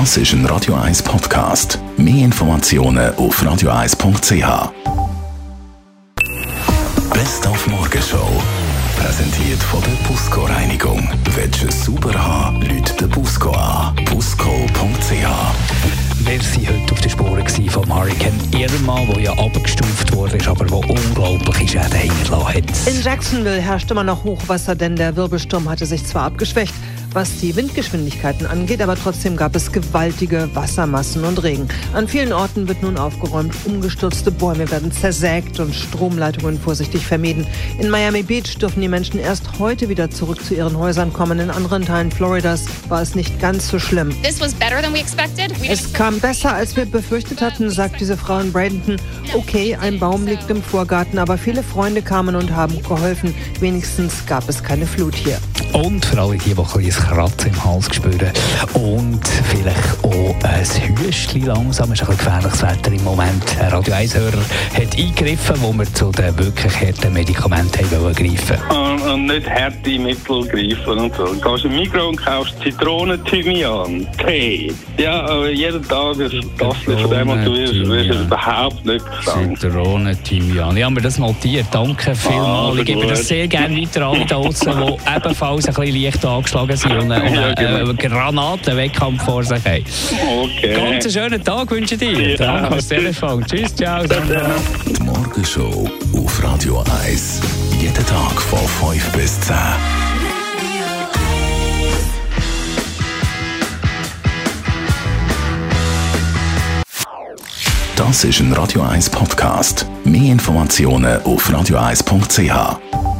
Das ist ein Radio 1 Podcast. Mehr Informationen auf radio1.ch. Best auf Morgenshow. Präsentiert von der Busco Reinigung. Es sauber haben, lügt den Busco an. Busco.ch. Wir waren heute auf der Spuren vom Hurricane Irma, der ja abgestuft wurde, aber der unglaubliche Schäden hinterlassen hat. In Jacksonville herrschte immer noch Hochwasser, denn der Wirbelsturm hatte sich zwar abgeschwächt, was die Windgeschwindigkeiten angeht, aber trotzdem gab es gewaltige Wassermassen und Regen. An vielen Orten wird nun aufgeräumt, umgestürzte Bäume werden zersägt und Stromleitungen vorsichtig vermieden. In Miami Beach dürfen die Menschen erst heute wieder zurück zu ihren Häusern kommen. In anderen Teilen Floridas war es nicht ganz so schlimm. Es kam besser, als wir befürchtet hatten, sagt diese Frau in Bradenton. Okay, ein Baum liegt im Vorgarten, aber viele Freunde kamen und haben geholfen. Wenigstens gab es keine Flut hier. Und für alle die, die ein Kratzen im Hals spüren und vielleicht auch ein Hüstchen langsam, ist ein bisschen gefährliches Wetter im Moment. Ein Radio 1-Hörer hat eingegriffen, wo wir zu den wirklich harten Medikamenten haben greifen und, und nicht harte Mittel greifen und so. Du gehst im Mikro und kaufst Zitronen, Thymian, Tee. Ja, aber jeden Tag ein Tasse von dem und du wirst, wirst überhaupt nicht krank. Zitronen, Thymian. Ich habe mir das notiert. Danke vielmals. Ah, ich gebe das sehr gerne weiter an die draußen, die ebenfalls ein bisschen leicht angeschlagen sind und einen, ja, genau. äh, Granatenwettkampf vor sich haben. Okay. Ganz einen schönen Tag wünsche ich dir. Ja. Danke fürs Telefon. Tschüss, ciao. Die Morgenshow auf Radio 1. Jeden Tag von 5 bis 10. Das ist ein Radio 1 Podcast. Mehr Informationen auf radio1.ch.